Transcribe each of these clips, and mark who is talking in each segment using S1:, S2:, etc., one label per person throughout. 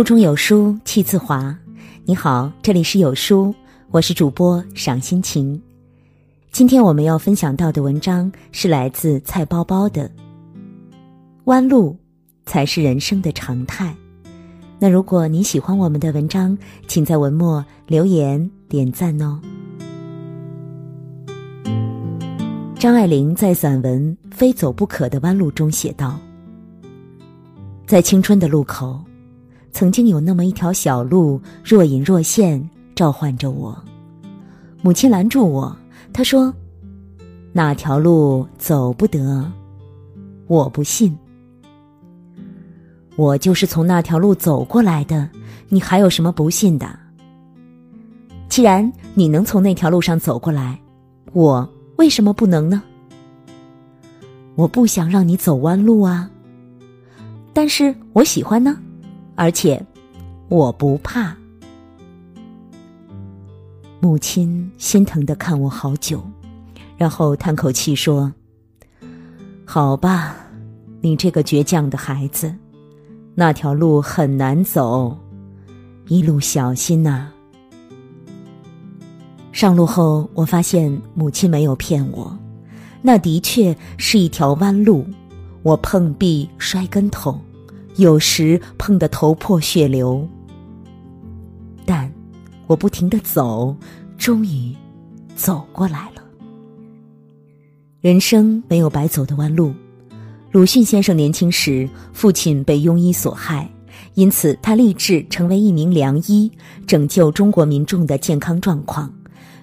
S1: 腹中有书气自华。你好，这里是有书，我是主播赏心情。今天我们要分享到的文章是来自菜包包的《弯路才是人生的常态》。那如果你喜欢我们的文章，请在文末留言点赞哦。张爱玲在散文《非走不可的弯路》中写道：“在青春的路口。”曾经有那么一条小路，若隐若现，召唤着我。母亲拦住我，她说：“那条路走不得。”我不信。我就是从那条路走过来的，你还有什么不信的？既然你能从那条路上走过来，我为什么不能呢？我不想让你走弯路啊，但是我喜欢呢。而且，我不怕。母亲心疼的看我好久，然后叹口气说：“好吧，你这个倔强的孩子，那条路很难走，一路小心呐。”上路后，我发现母亲没有骗我，那的确是一条弯路，我碰壁摔跟头。有时碰得头破血流，但我不停的走，终于走过来了。人生没有白走的弯路。鲁迅先生年轻时，父亲被庸医所害，因此他立志成为一名良医，拯救中国民众的健康状况，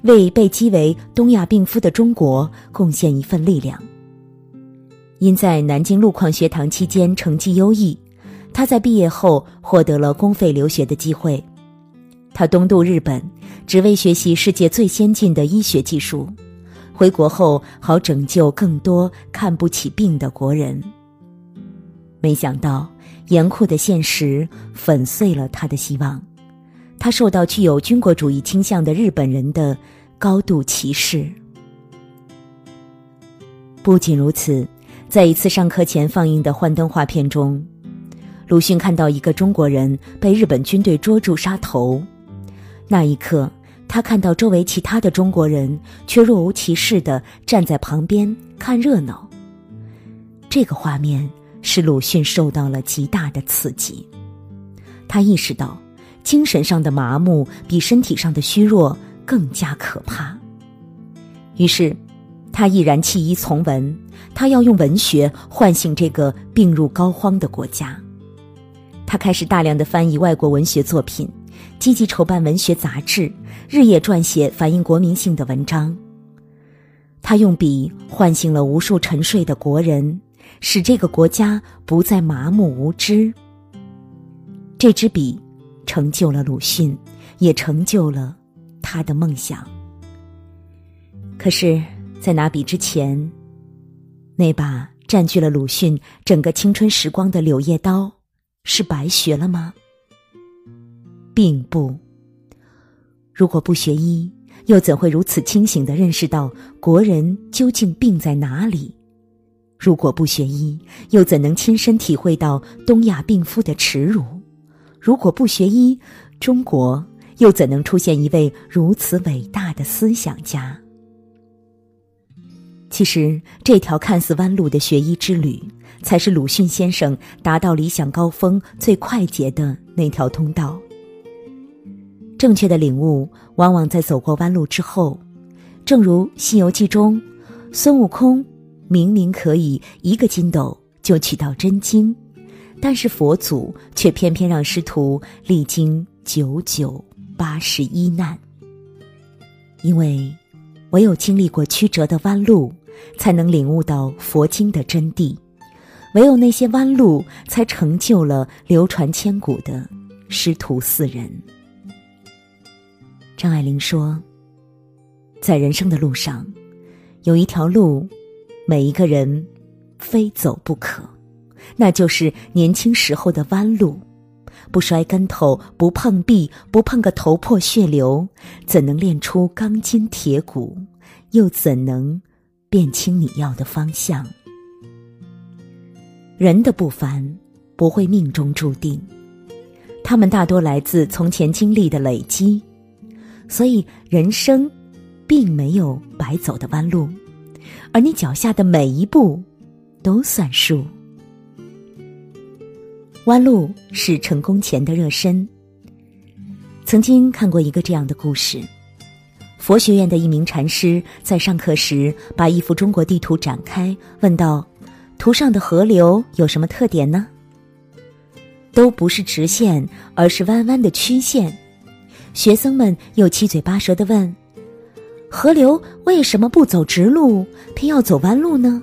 S1: 为被讥为东亚病夫的中国贡献一份力量。因在南京路矿学堂期间成绩优异。他在毕业后获得了公费留学的机会，他东渡日本，只为学习世界最先进的医学技术。回国后，好拯救更多看不起病的国人。没想到，严酷的现实粉碎了他的希望。他受到具有军国主义倾向的日本人的高度歧视。不仅如此，在一次上课前放映的幻灯画片中。鲁迅看到一个中国人被日本军队捉住杀头，那一刻，他看到周围其他的中国人却若无其事的站在旁边看热闹。这个画面使鲁迅受到了极大的刺激，他意识到，精神上的麻木比身体上的虚弱更加可怕。于是，他毅然弃医从文，他要用文学唤醒这个病入膏肓的国家。他开始大量的翻译外国文学作品，积极筹办文学杂志，日夜撰写反映国民性的文章。他用笔唤醒了无数沉睡的国人，使这个国家不再麻木无知。这支笔成就了鲁迅，也成就了他的梦想。可是，在拿笔之前，那把占据了鲁迅整个青春时光的柳叶刀。是白学了吗？并不。如果不学医，又怎会如此清醒的认识到国人究竟病在哪里？如果不学医，又怎能亲身体会到东亚病夫的耻辱？如果不学医，中国又怎能出现一位如此伟大的思想家？其实，这条看似弯路的学医之旅。才是鲁迅先生达到理想高峰最快捷的那条通道。正确的领悟往往在走过弯路之后，正如《西游记》中，孙悟空明明可以一个筋斗就取到真经，但是佛祖却偏偏让师徒历经九九八十一难。因为唯有经历过曲折的弯路，才能领悟到佛经的真谛。唯有那些弯路，才成就了流传千古的师徒四人。张爱玲说：“在人生的路上，有一条路，每一个人非走不可，那就是年轻时候的弯路。不摔跟头，不碰壁，不碰个头破血流，怎能练出钢筋铁骨？又怎能辨清你要的方向？”人的不凡不会命中注定，他们大多来自从前经历的累积，所以人生并没有白走的弯路，而你脚下的每一步都算数。弯路是成功前的热身。曾经看过一个这样的故事：佛学院的一名禅师在上课时，把一幅中国地图展开，问道：“图上的河流有什么特点呢？”都不是直线，而是弯弯的曲线。学生们又七嘴八舌的问：“河流为什么不走直路，偏要走弯路呢？”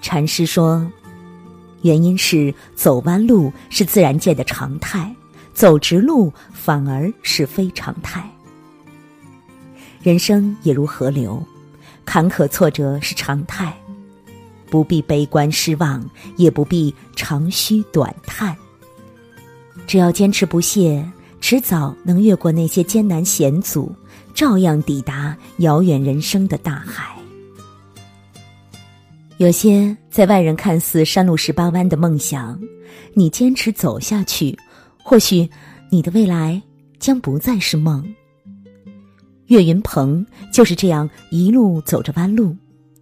S1: 禅师说：“原因是走弯路是自然界的常态，走直路反而是非常态。人生也如河流，坎坷挫折是常态。”不必悲观失望，也不必长吁短叹。只要坚持不懈，迟早能越过那些艰难险阻，照样抵达遥远人生的大海。有些在外人看似山路十八弯的梦想，你坚持走下去，或许你的未来将不再是梦。岳云鹏就是这样一路走着弯路。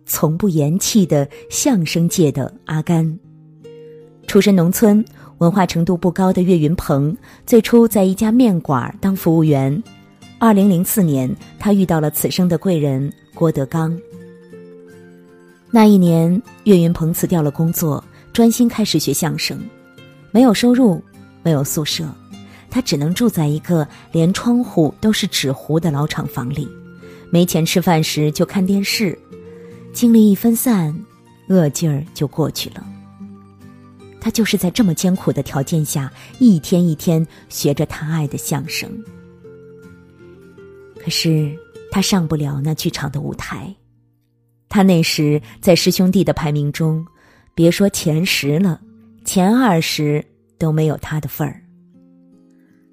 S1: 从不言弃的相声界的阿甘，出身农村、文化程度不高的岳云鹏，最初在一家面馆当服务员。二零零四年，他遇到了此生的贵人郭德纲。那一年，岳云鹏辞掉了工作，专心开始学相声。没有收入，没有宿舍，他只能住在一个连窗户都是纸糊的老厂房里。没钱吃饭时，就看电视。精力一分散，饿劲儿就过去了。他就是在这么艰苦的条件下，一天一天学着他爱的相声。可是他上不了那剧场的舞台。他那时在师兄弟的排名中，别说前十了，前二十都没有他的份儿。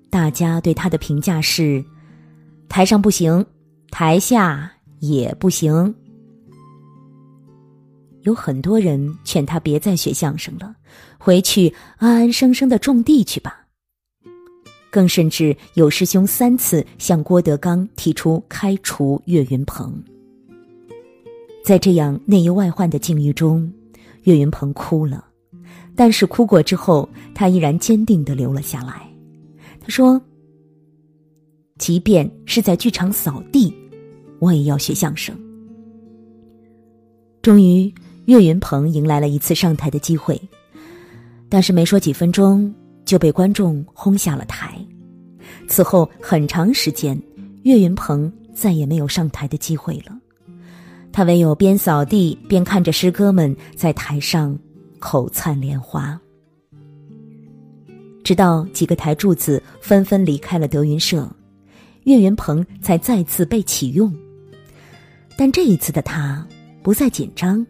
S1: 大家对他的评价是：台上不行，台下也不行。有很多人劝他别再学相声了，回去安安生生的种地去吧。更甚至有师兄三次向郭德纲提出开除岳云鹏。在这样内忧外患的境遇中，岳云鹏哭了，但是哭过之后，他依然坚定的留了下来。说：“即便是在剧场扫地，我也要学相声。”终于。岳云鹏迎来了一次上台的机会，但是没说几分钟就被观众轰下了台。此后很长时间，岳云鹏再也没有上台的机会了。他唯有边扫地边看着师哥们在台上口灿莲花。直到几个台柱子纷纷离开了德云社，岳云鹏才再次被启用。但这一次的他不再紧张。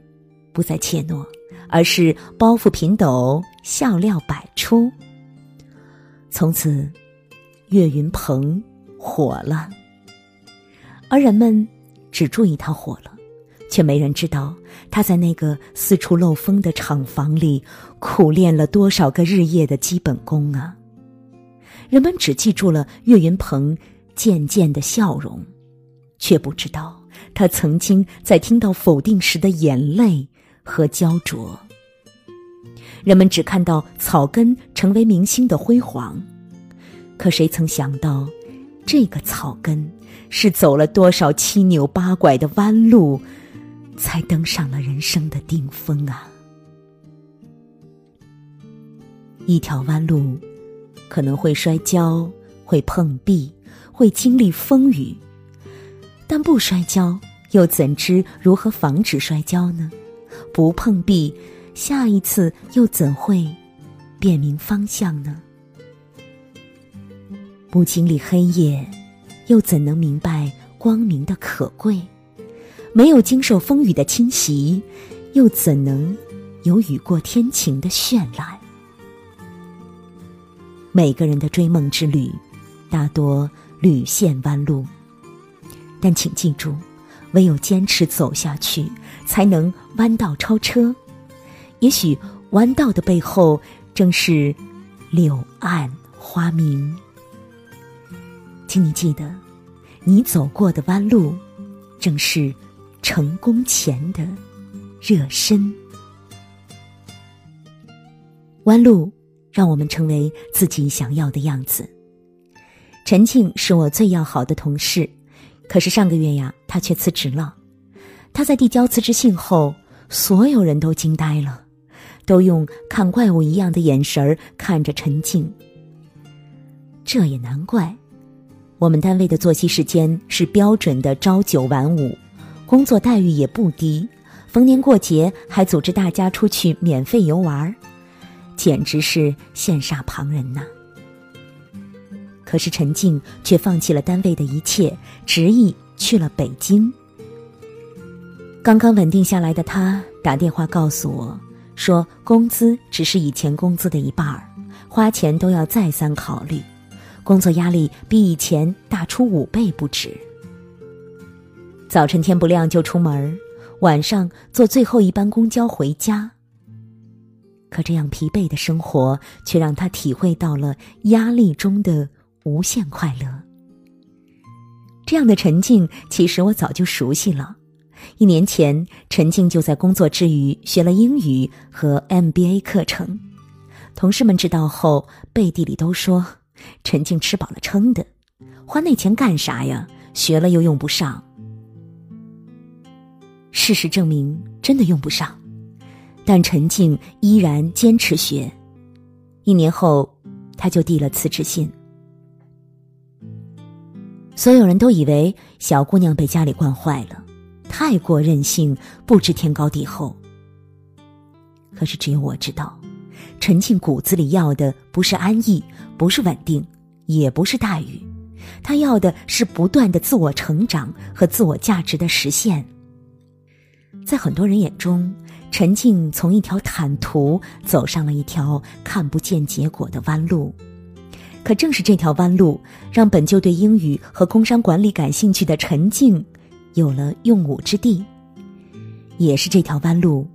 S1: 不再怯懦，而是包袱平斗，笑料百出。从此，岳云鹏火了，而人们只注意他火了，却没人知道他在那个四处漏风的厂房里苦练了多少个日夜的基本功啊！人们只记住了岳云鹏渐渐的笑容，却不知道他曾经在听到否定时的眼泪。和焦灼，人们只看到草根成为明星的辉煌，可谁曾想到，这个草根是走了多少七扭八拐的弯路，才登上了人生的顶峰啊！一条弯路，可能会摔跤，会碰壁，会经历风雨，但不摔跤，又怎知如何防止摔跤呢？不碰壁，下一次又怎会辨明方向呢？不经历黑夜，又怎能明白光明的可贵？没有经受风雨的侵袭，又怎能有雨过天晴的绚烂？每个人的追梦之旅，大多屡陷弯路，但请记住。唯有坚持走下去，才能弯道超车。也许弯道的背后，正是柳暗花明。请你记得，你走过的弯路，正是成功前的热身。弯路让我们成为自己想要的样子。陈静是我最要好的同事，可是上个月呀，他却辞职了。他在递交辞职信后，所有人都惊呆了，都用看怪物一样的眼神看着陈静。这也难怪，我们单位的作息时间是标准的朝九晚五，工作待遇也不低，逢年过节还组织大家出去免费游玩，简直是羡煞旁人呐。可是陈静却放弃了单位的一切，执意去了北京。刚刚稳定下来的他打电话告诉我，说工资只是以前工资的一半儿，花钱都要再三考虑，工作压力比以前大出五倍不止。早晨天不亮就出门，晚上坐最后一班公交回家。可这样疲惫的生活，却让他体会到了压力中的。无限快乐。这样的陈静，其实我早就熟悉了。一年前，陈静就在工作之余学了英语和 MBA 课程。同事们知道后，背地里都说：“陈静吃饱了撑的，花那钱干啥呀？学了又用不上。”事实证明，真的用不上。但陈静依然坚持学。一年后，他就递了辞职信。所有人都以为小姑娘被家里惯坏了，太过任性，不知天高地厚。可是只有我知道，陈静骨子里要的不是安逸，不是稳定，也不是待遇，她要的是不断的自我成长和自我价值的实现。在很多人眼中，陈静从一条坦途走上了一条看不见结果的弯路。可正是这条弯路，让本就对英语和工商管理感兴趣的陈静，有了用武之地。也是这条弯路，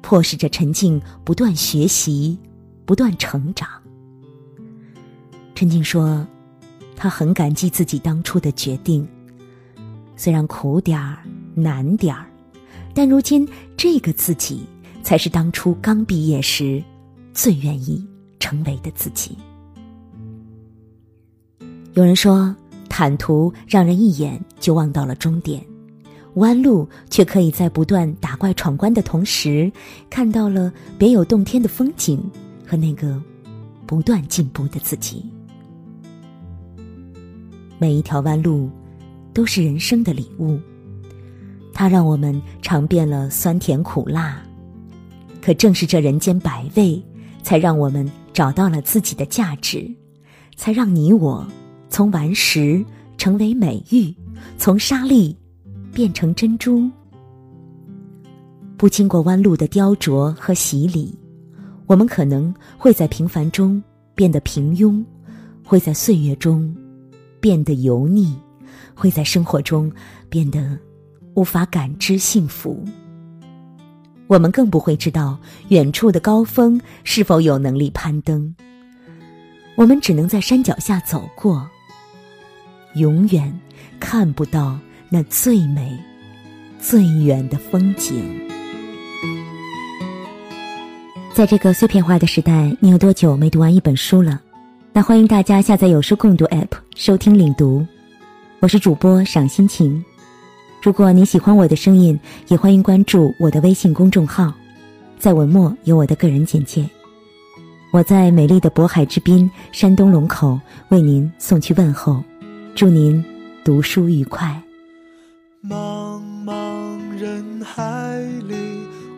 S1: 迫使着陈静不断学习，不断成长。陈静说：“她很感激自己当初的决定，虽然苦点儿、难点儿，但如今这个自己，才是当初刚毕业时最愿意成为的自己。”有人说，坦途让人一眼就望到了终点，弯路却可以在不断打怪闯关的同时，看到了别有洞天的风景和那个不断进步的自己。每一条弯路都是人生的礼物，它让我们尝遍了酸甜苦辣，可正是这人间百味，才让我们找到了自己的价值，才让你我。从顽石成为美玉，从沙粒变成珍珠。不经过弯路的雕琢和洗礼，我们可能会在平凡中变得平庸，会在岁月中变得油腻，会在生活中变得无法感知幸福。我们更不会知道远处的高峰是否有能力攀登。我们只能在山脚下走过。永远看不到那最美、最远的风景。在这个碎片化的时代，你有多久没读完一本书了？那欢迎大家下载有书共读 App 收听领读。我是主播赏心情。如果你喜欢我的声音，也欢迎关注我的微信公众号，在文末有我的个人简介。我在美丽的渤海之滨山东龙口为您送去问候。祝您读书愉快。
S2: 茫茫人海里，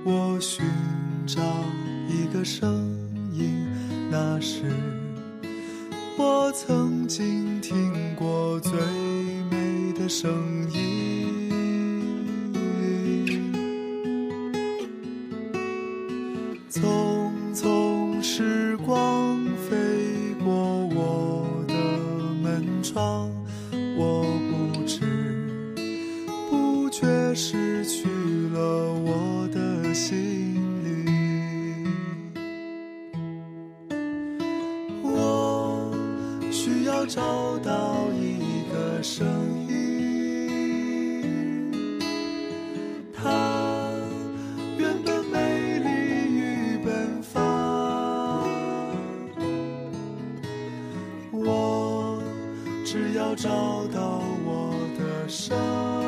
S2: 我寻找一个声音，那是我曾经听过最美的声音。走。要找到我的伤。